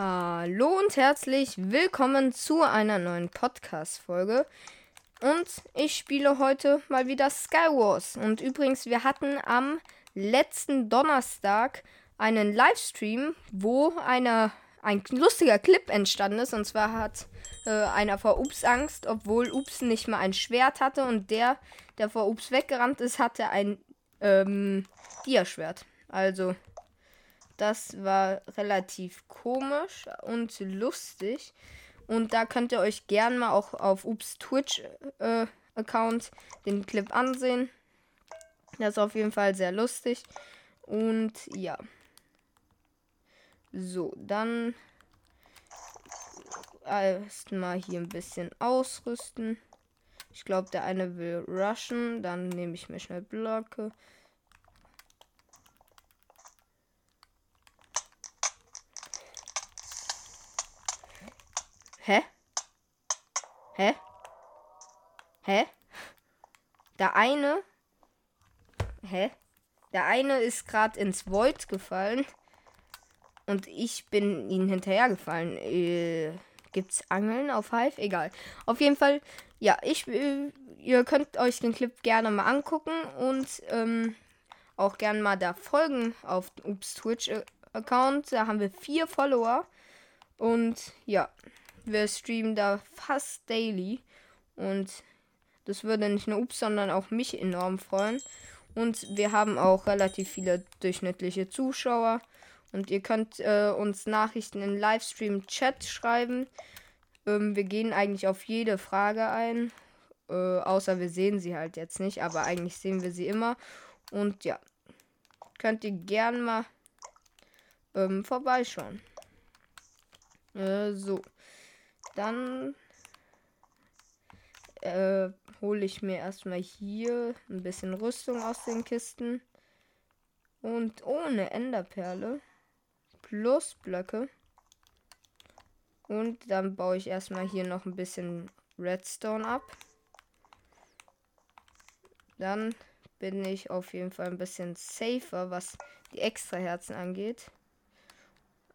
Hallo und herzlich willkommen zu einer neuen Podcast-Folge. Und ich spiele heute mal wieder Skywars. Und übrigens, wir hatten am letzten Donnerstag einen Livestream, wo eine, ein lustiger Clip entstanden ist. Und zwar hat äh, einer vor Ups Angst, obwohl Ups nicht mal ein Schwert hatte. Und der, der vor Ups weggerannt ist, hatte ein ähm, Dia-Schwert. Also das war relativ komisch und lustig. Und da könnt ihr euch gern mal auch auf Ups Twitch-Account äh, den Clip ansehen. Das ist auf jeden Fall sehr lustig. Und ja. So, dann erstmal hier ein bisschen ausrüsten. Ich glaube, der eine will rushen. Dann nehme ich mir schnell Blöcke. Hä? Hä? Hä? Der eine. Hä? Der eine ist gerade ins Void gefallen. Und ich bin ihnen hinterhergefallen. Äh, gibt's Angeln auf Hive? Egal. Auf jeden Fall, ja, ich. Äh, ihr könnt euch den Clip gerne mal angucken und ähm, auch gerne mal da folgen auf Ups Twitch-Account. Da haben wir vier Follower. Und ja. Wir streamen da fast daily. Und das würde nicht nur Ups, sondern auch mich enorm freuen. Und wir haben auch relativ viele durchschnittliche Zuschauer. Und ihr könnt äh, uns Nachrichten in Livestream-Chat schreiben. Ähm, wir gehen eigentlich auf jede Frage ein. Äh, außer wir sehen sie halt jetzt nicht. Aber eigentlich sehen wir sie immer. Und ja, könnt ihr gern mal ähm, vorbeischauen. Äh, so. Dann äh, hole ich mir erstmal hier ein bisschen Rüstung aus den Kisten. Und ohne Enderperle. Plus Blöcke. Und dann baue ich erstmal hier noch ein bisschen Redstone ab. Dann bin ich auf jeden Fall ein bisschen safer, was die extra Herzen angeht.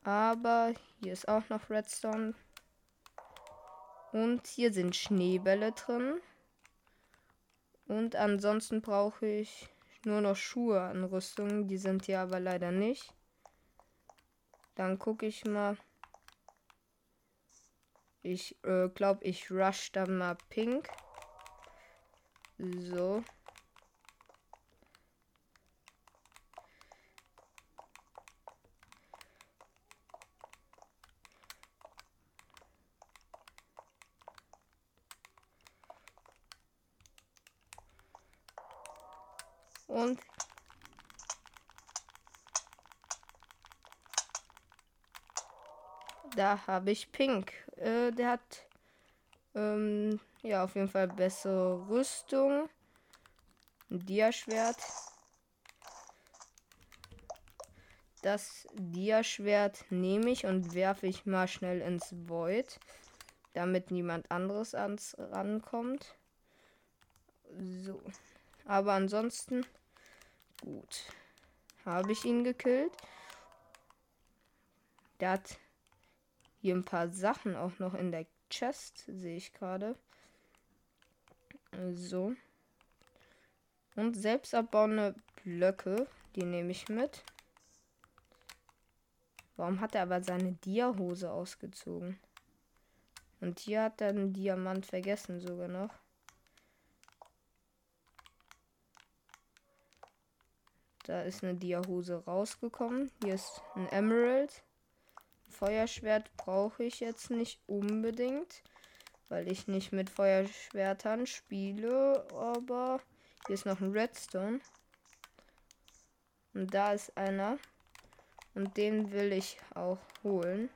Aber hier ist auch noch Redstone. Und hier sind Schneebälle drin. Und ansonsten brauche ich nur noch Schuhe an Rüstung. Die sind hier aber leider nicht. Dann gucke ich mal. Ich äh, glaube, ich rush dann mal pink. So. Und da habe ich Pink. Äh, der hat ähm, ja auf jeden Fall bessere Rüstung. Ein Diaschwert. Das Diaschwert nehme ich und werfe ich mal schnell ins Void, damit niemand anderes ans rankommt. So. Aber ansonsten Gut. Habe ich ihn gekillt. Der hat hier ein paar Sachen auch noch in der Chest, sehe ich gerade. So. Und selbst abbauende Blöcke, die nehme ich mit. Warum hat er aber seine Dia-Hose ausgezogen? Und hier hat er einen Diamant vergessen sogar noch. Da ist eine Dia-Hose rausgekommen. Hier ist ein Emerald. Feuerschwert brauche ich jetzt nicht unbedingt, weil ich nicht mit Feuerschwertern spiele. Aber hier ist noch ein Redstone. Und da ist einer. Und den will ich auch holen.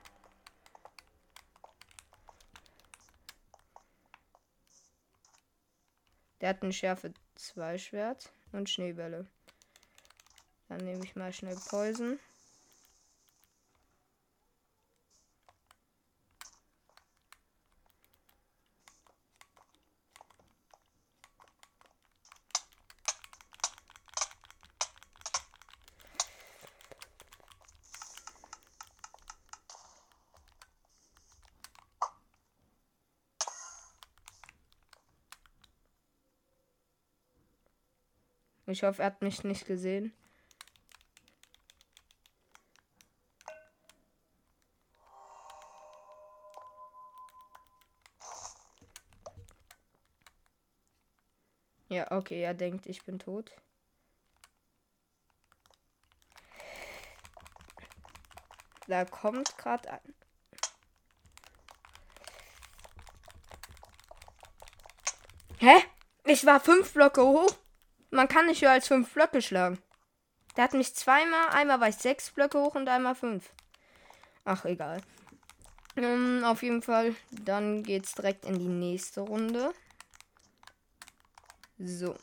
Der hat ein Schärfe 2 Schwert und Schneebälle. Dann nehme ich mal schnell Poison. Ich hoffe, er hat mich nicht gesehen. Ja, okay, er denkt, ich bin tot. Da kommt gerade ein. Hä? Ich war fünf Blöcke hoch. Man kann nicht höher als fünf Blöcke schlagen. Der hat mich zweimal, einmal war ich sechs Blöcke hoch und einmal fünf. Ach, egal. Um, ähm, auf jeden Fall, dann geht's direkt in die nächste Runde. So.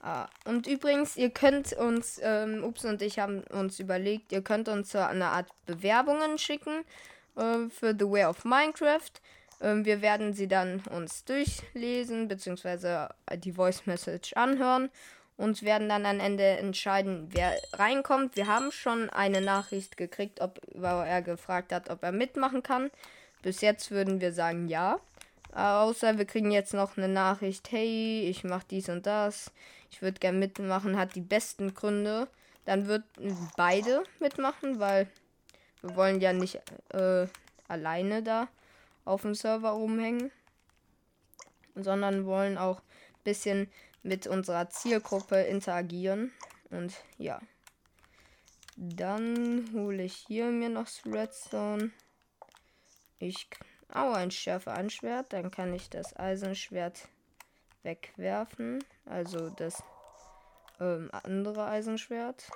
Ah, und übrigens, ihr könnt uns, ähm, Ups und ich haben uns überlegt, ihr könnt uns so eine Art Bewerbungen schicken äh, für The Way of Minecraft. Ähm, wir werden sie dann uns durchlesen, beziehungsweise die Voice Message anhören und werden dann am Ende entscheiden, wer reinkommt. Wir haben schon eine Nachricht gekriegt, ob er gefragt hat, ob er mitmachen kann. Bis jetzt würden wir sagen ja. Außer wir kriegen jetzt noch eine Nachricht, hey, ich mache dies und das. Ich würde gerne mitmachen, hat die besten Gründe. Dann wird beide mitmachen, weil wir wollen ja nicht äh, alleine da auf dem Server rumhängen, sondern wollen auch ein bisschen mit unserer Zielgruppe interagieren. Und ja. Dann hole ich hier mir noch Redstone. Ich Oh, ein Schärfe ein Schwert. Dann kann ich das Eisenschwert wegwerfen. Also das ähm, andere Eisenschwert.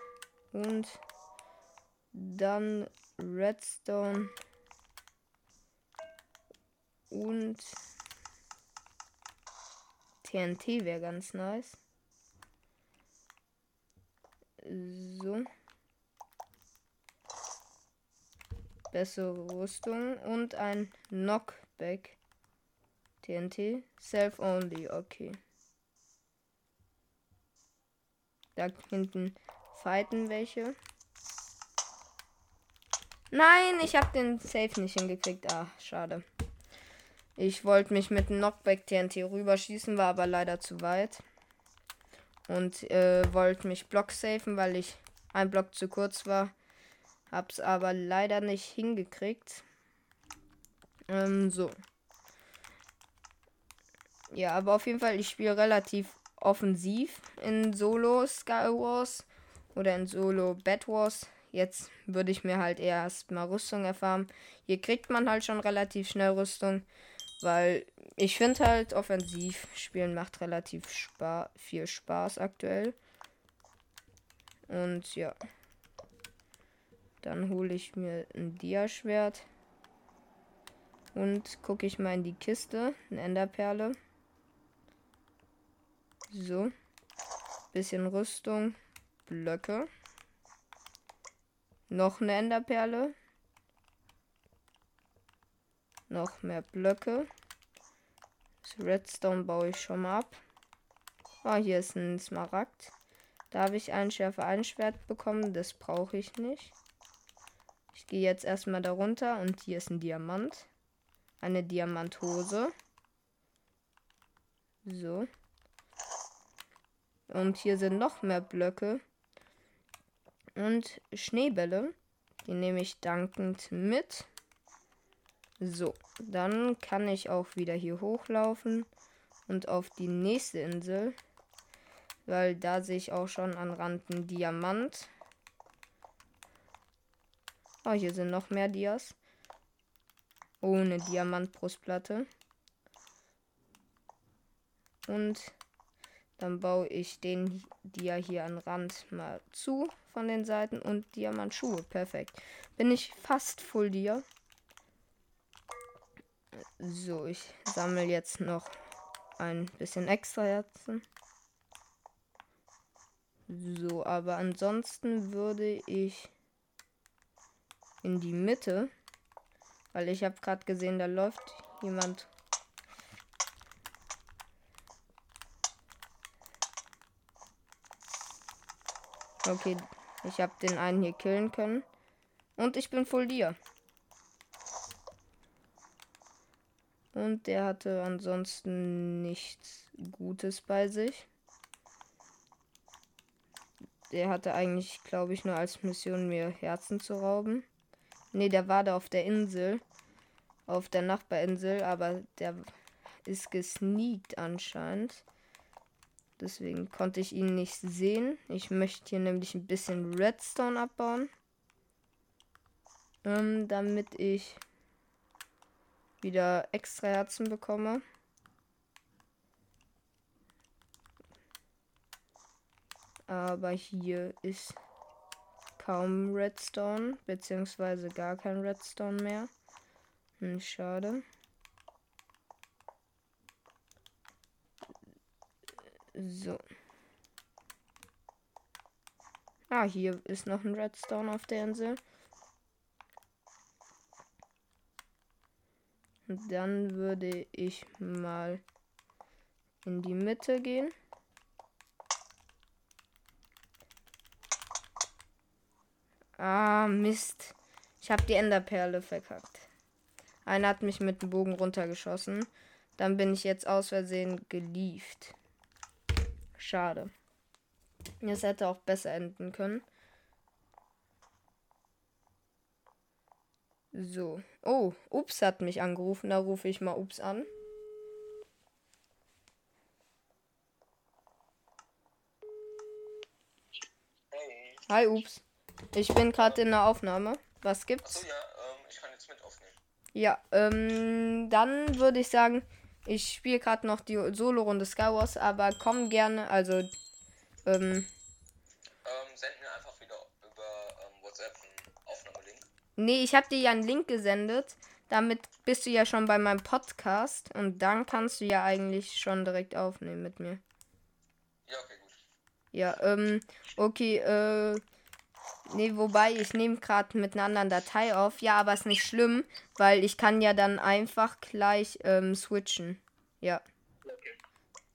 Und dann Redstone. Und TNT wäre ganz nice. So. bessere Rüstung und ein Knockback. TNT. Self-only, okay. Da hinten fighten welche. Nein, ich habe den Safe nicht hingekriegt. Ah, schade. Ich wollte mich mit Knockback TNT rüberschießen, war aber leider zu weit. Und äh, wollte mich Block safen, weil ich ein Block zu kurz war. Hab's aber leider nicht hingekriegt. Ähm, so. Ja, aber auf jeden Fall, ich spiele relativ offensiv in Solo Sky Wars oder in Solo Bad Wars. Jetzt würde ich mir halt erstmal Rüstung erfahren. Hier kriegt man halt schon relativ schnell Rüstung, weil ich finde halt offensiv spielen macht relativ spa viel Spaß aktuell. Und ja. Dann hole ich mir ein Dia-Schwert. Und gucke ich mal in die Kiste. Eine Enderperle. So. Bisschen Rüstung. Blöcke. Noch eine Enderperle. Noch mehr Blöcke. Redstone baue ich schon mal ab. Ah, hier ist ein Smaragd. Da habe ich ein Schärfe ein Schwert bekommen. Das brauche ich nicht. Ich gehe jetzt erstmal darunter und hier ist ein Diamant. Eine Diamanthose. So. Und hier sind noch mehr Blöcke. Und Schneebälle. Die nehme ich dankend mit. So, dann kann ich auch wieder hier hochlaufen und auf die nächste Insel. Weil da sehe ich auch schon an Rand einen Diamant. Oh, hier sind noch mehr Dias. Ohne Diamantbrustplatte. Und dann baue ich den Dia hier an Rand mal zu von den Seiten und Diamantschuhe. Perfekt. Bin ich fast full Dia. So, ich sammle jetzt noch ein bisschen extra Herzen. So, aber ansonsten würde ich in die Mitte. Weil ich habe gerade gesehen, da läuft jemand. Okay, ich habe den einen hier killen können. Und ich bin voll dir. Und der hatte ansonsten nichts Gutes bei sich. Der hatte eigentlich, glaube ich, nur als Mission, mir Herzen zu rauben. Ne, der war da auf der Insel. Auf der Nachbarinsel, aber der ist gesneakt anscheinend. Deswegen konnte ich ihn nicht sehen. Ich möchte hier nämlich ein bisschen Redstone abbauen. Ähm, damit ich wieder extra Herzen bekomme. Aber hier ist kaum Redstone, beziehungsweise gar kein Redstone mehr. Hm, schade. So. Ah, hier ist noch ein Redstone auf der Insel. Dann würde ich mal in die Mitte gehen. Ah, Mist. Ich habe die Enderperle verkackt. Einer hat mich mit dem Bogen runtergeschossen. Dann bin ich jetzt aus Versehen gelieft. Schade. Es hätte auch besser enden können. So. Oh, Ups hat mich angerufen. Da rufe ich mal Ups an. Hey. Hi, Ups. Ich bin gerade in der Aufnahme. Was gibt's? Achso, ja, ähm, ich kann jetzt mit aufnehmen. Ja, ähm, dann würde ich sagen, ich spiele gerade noch die Solo-Runde Skywars, aber komm gerne, also, ähm. Ähm, send mir einfach wieder über ähm, WhatsApp einen Aufnahmelink. Nee, ich habe dir ja einen Link gesendet. Damit bist du ja schon bei meinem Podcast und dann kannst du ja eigentlich schon direkt aufnehmen mit mir. Ja, okay, gut. Ja, ähm, okay, äh, Nee, wobei ich nehme gerade mit einer anderen Datei auf. Ja, aber ist nicht schlimm, weil ich kann ja dann einfach gleich ähm, switchen. Ja.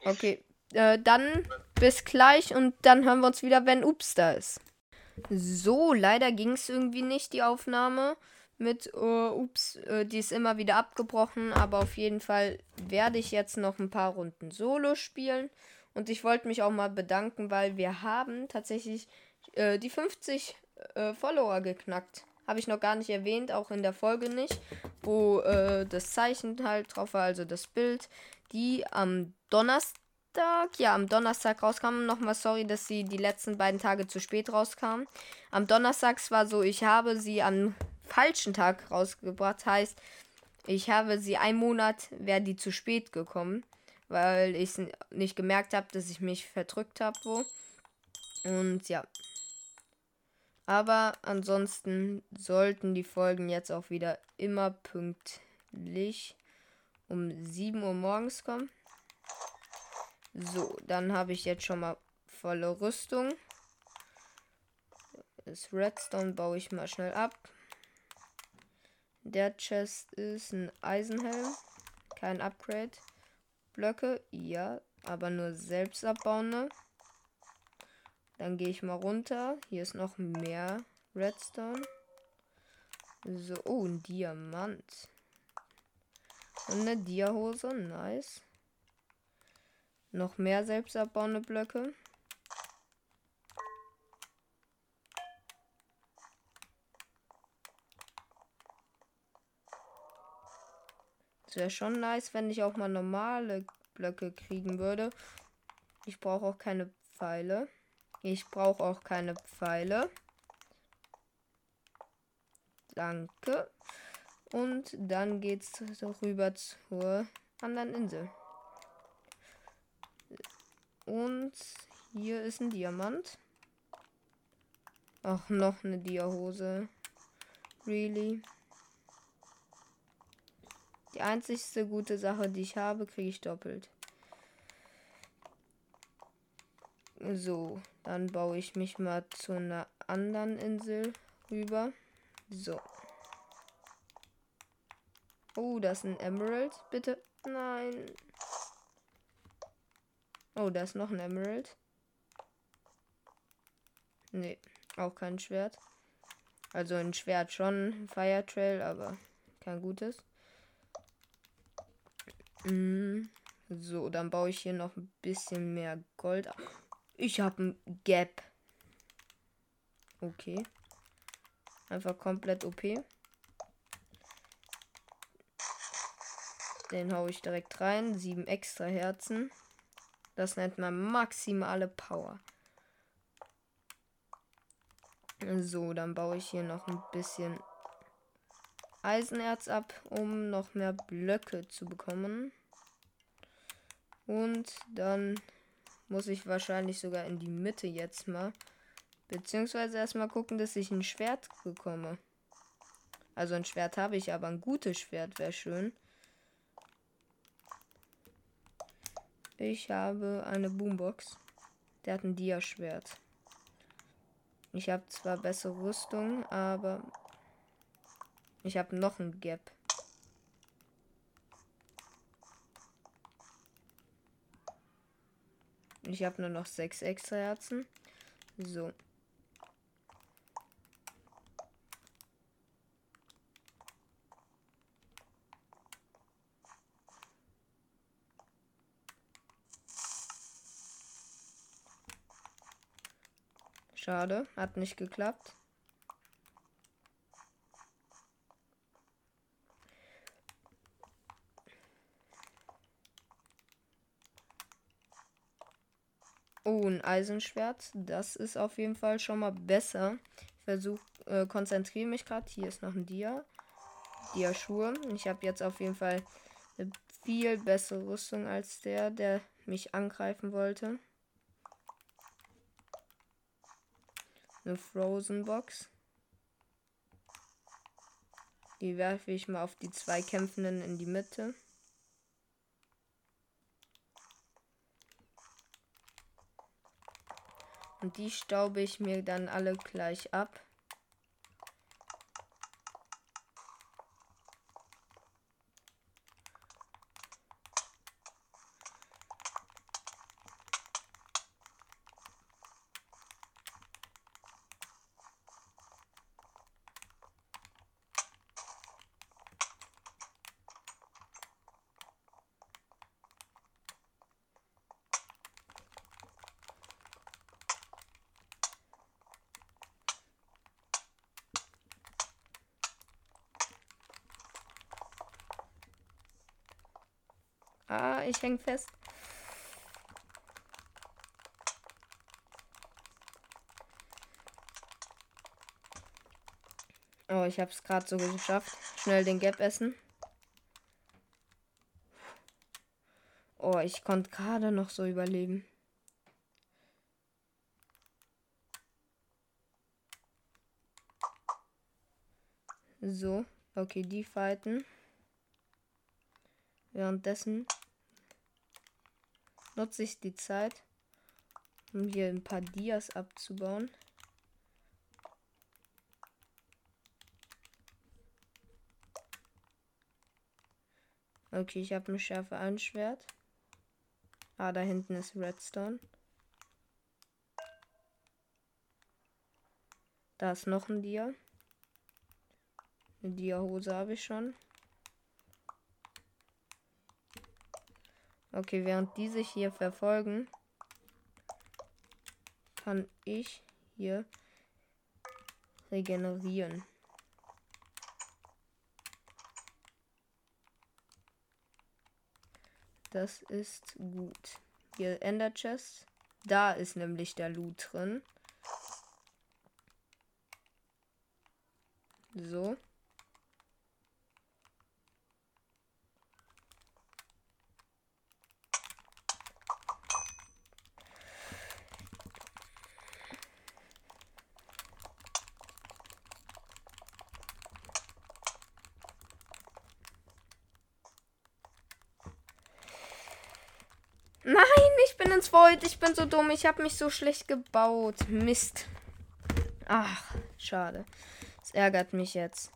Okay. Äh, dann bis gleich und dann hören wir uns wieder, wenn Ups da ist. So, leider ging es irgendwie nicht, die Aufnahme mit uh, Ups. Uh, die ist immer wieder abgebrochen, aber auf jeden Fall werde ich jetzt noch ein paar Runden Solo spielen. Und ich wollte mich auch mal bedanken, weil wir haben tatsächlich äh, die 50 äh, Follower geknackt. Habe ich noch gar nicht erwähnt, auch in der Folge nicht, wo das Zeichen halt drauf war, also das Bild, die am Donnerstag, ja, am Donnerstag rauskamen. Nochmal sorry, dass sie die letzten beiden Tage zu spät rauskamen. Am Donnerstag war so, ich habe sie am falschen Tag rausgebracht, heißt, ich habe sie einen Monat, wäre die zu spät gekommen, weil ich nicht gemerkt habe, dass ich mich verdrückt habe, wo. Und ja, aber ansonsten sollten die Folgen jetzt auch wieder immer pünktlich um 7 Uhr morgens kommen. So, dann habe ich jetzt schon mal volle Rüstung. Das Redstone baue ich mal schnell ab. Der Chest ist ein Eisenhelm. Kein Upgrade. Blöcke, ja, aber nur selbst abbauende. Dann gehe ich mal runter. Hier ist noch mehr Redstone. So, oh, ein Diamant. Und eine Diahose, nice. Noch mehr selbstabbauende Blöcke. Es wäre schon nice, wenn ich auch mal normale Blöcke kriegen würde. Ich brauche auch keine Pfeile. Ich brauche auch keine Pfeile. Danke. Und dann geht's rüber zur anderen Insel. Und hier ist ein Diamant. Ach, noch eine Diahose. Really? Die einzigste gute Sache, die ich habe, kriege ich doppelt. So, dann baue ich mich mal zu einer anderen Insel rüber. So. Oh, das ist ein Emerald. Bitte. Nein. Oh, da ist noch ein Emerald. Nee, auch kein Schwert. Also ein Schwert schon, Fire Trail, aber kein gutes. Mm, so, dann baue ich hier noch ein bisschen mehr Gold. Ich habe ein Gap. Okay. Einfach komplett OP. Den hau ich direkt rein. Sieben extra Herzen. Das nennt man maximale Power. So, dann baue ich hier noch ein bisschen Eisenerz ab, um noch mehr Blöcke zu bekommen. Und dann muss ich wahrscheinlich sogar in die Mitte jetzt mal. Beziehungsweise erstmal gucken, dass ich ein Schwert bekomme. Also ein Schwert habe ich, aber ein gutes Schwert wäre schön. Ich habe eine Boombox. Der hat ein Dia-Schwert. Ich habe zwar bessere Rüstung, aber ich habe noch ein Gap. Ich habe nur noch sechs extra Herzen. So. Schade, hat nicht geklappt. Oh, ein Eisenschwert. Das ist auf jeden Fall schon mal besser. Ich versuche, äh, konzentriere mich gerade. Hier ist noch ein Dia. Dia-Schuhe. Ich habe jetzt auf jeden Fall eine viel bessere Rüstung als der, der mich angreifen wollte. Eine Frozen Box. Die werfe ich mal auf die zwei Kämpfenden in die Mitte. Und die staube ich mir dann alle gleich ab. Ah, ich häng fest. Oh, ich habe es gerade so geschafft. Schnell den Gap essen. Oh, ich konnte gerade noch so überleben. So, okay, die fighten. Währenddessen nutze ich die Zeit, um hier ein paar Dias abzubauen. Okay, ich habe ein Schärfe ein. Ah, da hinten ist Redstone. Da ist noch ein Dia. Eine Dia-Hose habe ich schon. Okay, während die sich hier verfolgen, kann ich hier regenerieren. Das ist gut. Hier Ender Chest. Da ist nämlich der Loot drin. So. Nein, ich bin ins Void. Ich bin so dumm. Ich habe mich so schlecht gebaut. Mist. Ach, schade. Es ärgert mich jetzt.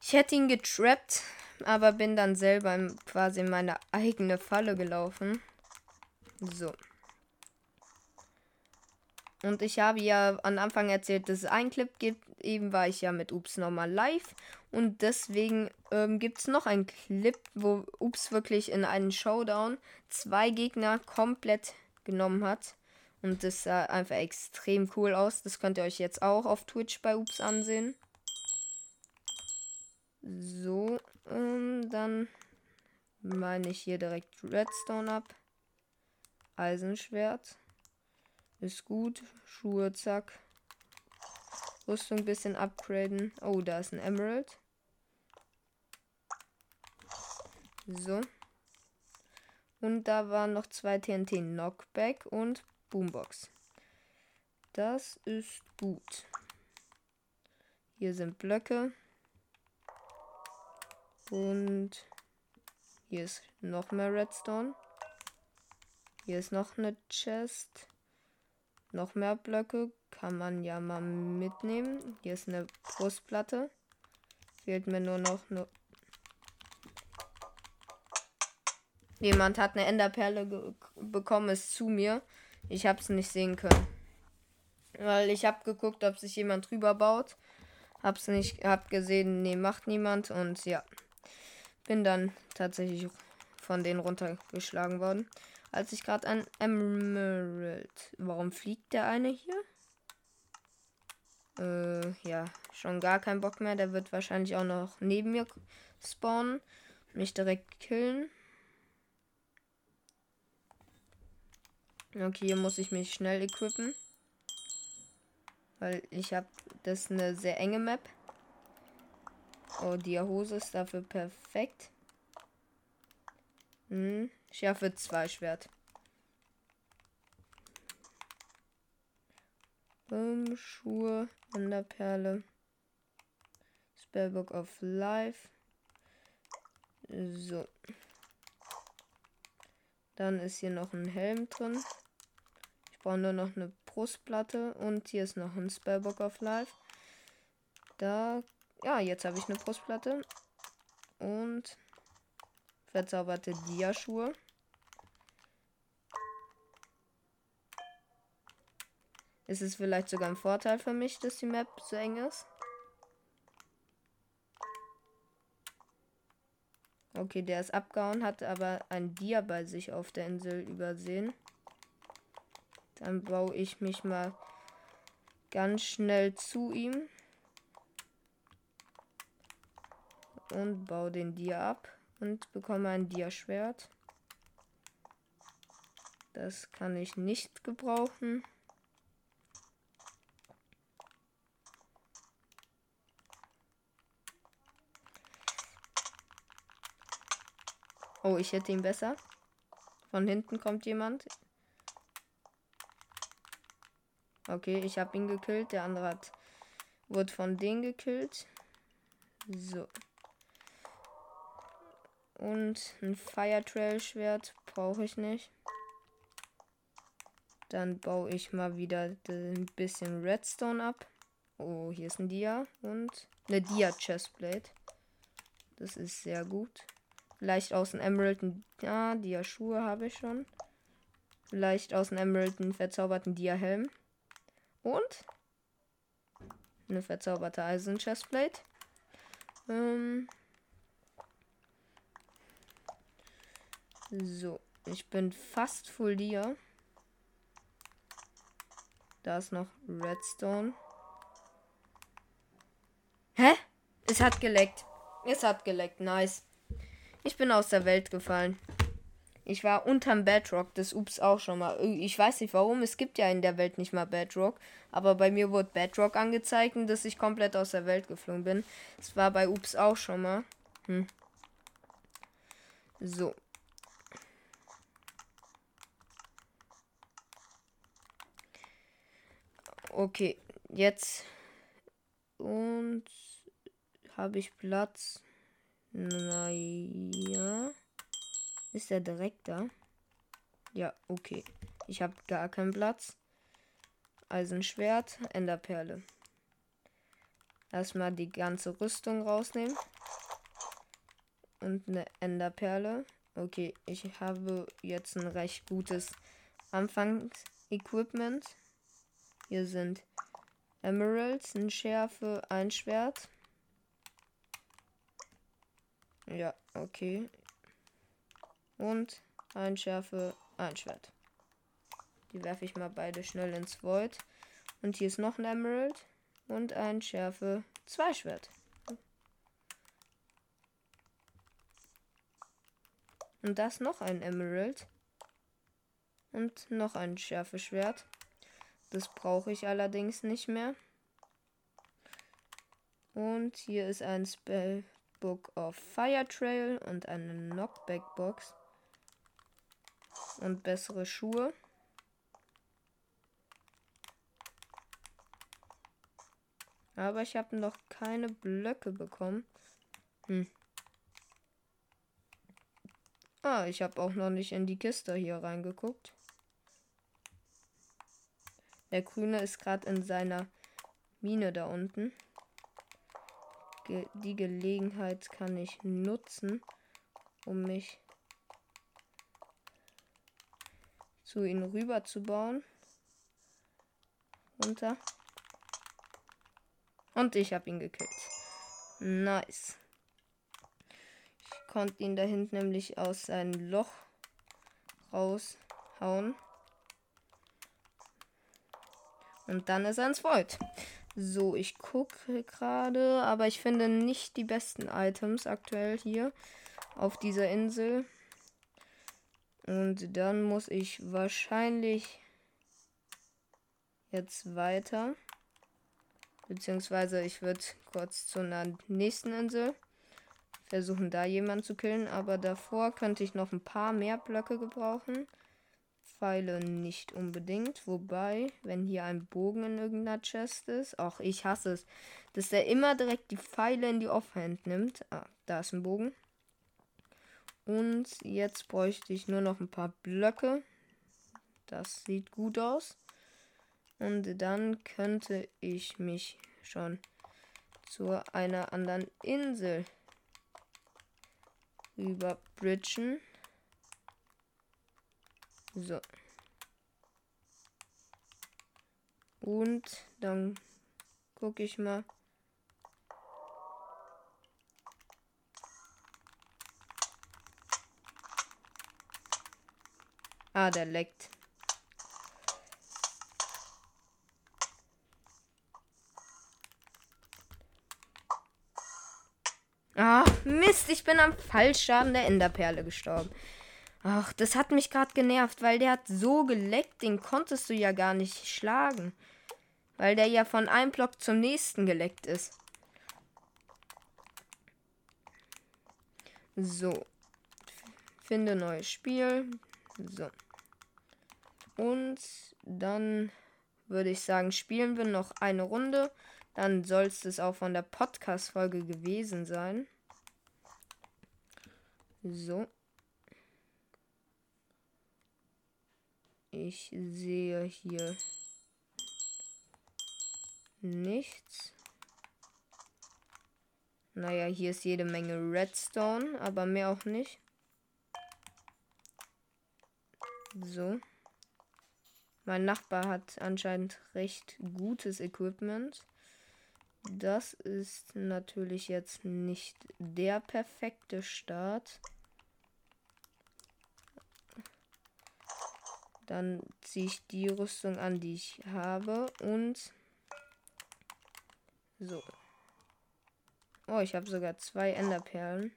Ich hätte ihn getrappt, aber bin dann selber quasi in meine eigene Falle gelaufen. So. Und ich habe ja am Anfang erzählt, dass es einen Clip gibt. Eben war ich ja mit Ups nochmal live. Und deswegen ähm, gibt es noch einen Clip, wo Ups wirklich in einen Showdown zwei Gegner komplett genommen hat. Und das sah einfach extrem cool aus. Das könnt ihr euch jetzt auch auf Twitch bei Ups ansehen. So, ähm, dann meine ich hier direkt Redstone ab. Eisenschwert. Ist gut. Schuhe, zack. Rüstung ein bisschen upgraden. Oh, da ist ein Emerald. So. Und da waren noch zwei TNT Knockback und Boombox. Das ist gut. Hier sind Blöcke. Und hier ist noch mehr Redstone. Hier ist noch eine Chest. Noch mehr Blöcke kann man ja mal mitnehmen. Hier ist eine Brustplatte. Fehlt mir nur noch eine. Jemand hat eine Enderperle bekommen, ist zu mir. Ich habe es nicht sehen können. Weil ich habe geguckt, ob sich jemand drüber baut. Hab's nicht, hab gesehen, nee, macht niemand. Und ja, bin dann tatsächlich von denen runtergeschlagen worden. Als ich gerade ein Emerald. Warum fliegt der eine hier? Äh, ja, schon gar kein Bock mehr. Der wird wahrscheinlich auch noch neben mir spawnen. Mich direkt killen. Okay, hier muss ich mich schnell equippen. Weil ich habe das eine sehr enge Map. Oh, die Hose ist dafür perfekt. Hm, Schärfe 2 Schwert. Boom, Schuhe, Enderperle. Spellbook of Life. So. Dann ist hier noch ein Helm drin. Ich brauche nur noch eine Brustplatte und hier ist noch ein Spellbook of Life. Da, ja, jetzt habe ich eine Brustplatte und verzauberte Diaschuhe. Ist es vielleicht sogar ein Vorteil für mich, dass die Map so eng ist? Okay, der ist abgehauen, hat aber ein Dia bei sich auf der Insel übersehen. Dann baue ich mich mal ganz schnell zu ihm. Und baue den Dia ab und bekomme ein Dia-Schwert. Das kann ich nicht gebrauchen. Oh, ich hätte ihn besser. Von hinten kommt jemand. Okay, ich habe ihn gekillt. Der andere hat wurde von denen gekillt. So. Und ein Fire Trail Schwert brauche ich nicht. Dann baue ich mal wieder ein bisschen Redstone ab. Oh, hier ist ein Dia und eine Dia Chestplate. Das ist sehr gut. Vielleicht aus dem Emerald ja, Dia Schuhe habe ich schon. Vielleicht aus dem Emerald einen verzauberten Dia Helm. Und eine verzauberte Eisen Chestplate. Ähm so, ich bin fast full Dia. Da ist noch Redstone. Hä? Es hat geleckt. Es hat geleckt. Nice. Ich bin aus der Welt gefallen. Ich war unterm Bedrock, das Ups auch schon mal. Ich weiß nicht warum, es gibt ja in der Welt nicht mal Bedrock. Aber bei mir wurde Bedrock angezeigt dass ich komplett aus der Welt geflogen bin. Das war bei Ups auch schon mal. Hm. So. Okay, jetzt. Und habe ich Platz. Naja. Ist er direkt da? Ja, okay. Ich habe gar keinen Platz. Eisenschwert, Enderperle. Erstmal die ganze Rüstung rausnehmen. Und eine Enderperle. Okay, ich habe jetzt ein recht gutes Anfangsequipment. Hier sind Emeralds, ein Schärfe, ein Schwert. Ja, okay. Und ein Schärfe, ein Schwert. Die werfe ich mal beide schnell ins Void. Und hier ist noch ein Emerald und ein Schärfe, zwei Schwert. Und das noch ein Emerald. Und noch ein Schärfe-Schwert. Das brauche ich allerdings nicht mehr. Und hier ist ein Spellbook of Fire Trail und eine Knockback Box. Und bessere Schuhe. Aber ich habe noch keine Blöcke bekommen. Hm. Ah, ich habe auch noch nicht in die Kiste hier reingeguckt. Der Grüne ist gerade in seiner Mine da unten. Ge die Gelegenheit kann ich nutzen, um mich zu ihm rüber zu bauen. Runter. Und ich habe ihn gekillt. Nice. Ich konnte ihn da hinten nämlich aus seinem Loch raushauen. Und dann ist er ins Void. So, ich gucke gerade, aber ich finde nicht die besten Items aktuell hier auf dieser Insel. Und dann muss ich wahrscheinlich jetzt weiter. Beziehungsweise ich würde kurz zu einer nächsten Insel versuchen, da jemanden zu killen. Aber davor könnte ich noch ein paar mehr Blöcke gebrauchen. Pfeile nicht unbedingt. Wobei, wenn hier ein Bogen in irgendeiner Chest ist, auch ich hasse es, dass der immer direkt die Pfeile in die Offhand nimmt. Ah, da ist ein Bogen. Und jetzt bräuchte ich nur noch ein paar Blöcke. Das sieht gut aus. Und dann könnte ich mich schon zu einer anderen Insel überbridgen. So. Und dann gucke ich mal. Ah, der leckt. Ach, Mist, ich bin am Fallschaden der Enderperle gestorben. Ach, das hat mich gerade genervt, weil der hat so geleckt, den konntest du ja gar nicht schlagen. Weil der ja von einem Block zum nächsten geleckt ist. So. Finde neues Spiel. So. Und dann würde ich sagen, spielen wir noch eine Runde. Dann soll es auch von der Podcast-Folge gewesen sein. So. Ich sehe hier nichts. Naja, hier ist jede Menge Redstone, aber mehr auch nicht. So. Mein Nachbar hat anscheinend recht gutes Equipment. Das ist natürlich jetzt nicht der perfekte Start. Dann ziehe ich die Rüstung an, die ich habe. Und so. Oh, ich habe sogar zwei Enderperlen.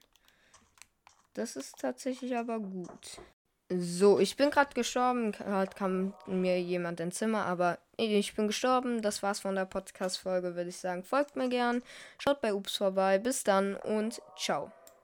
Das ist tatsächlich aber gut. So, ich bin gerade gestorben. Gerade kam mir jemand ins Zimmer, aber ich bin gestorben. Das war's von der Podcast-Folge, würde ich sagen. Folgt mir gern. Schaut bei Ups vorbei. Bis dann und ciao.